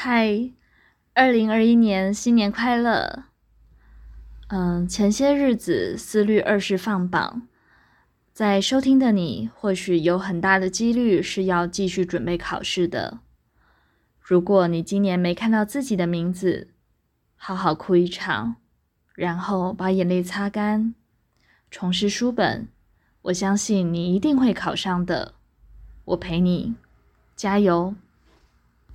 嗨，二零二一年新年快乐！嗯，前些日子思虑二试放榜，在收听的你或许有很大的几率是要继续准备考试的。如果你今年没看到自己的名字，好好哭一场，然后把眼泪擦干，重拾书本，我相信你一定会考上的。我陪你，加油！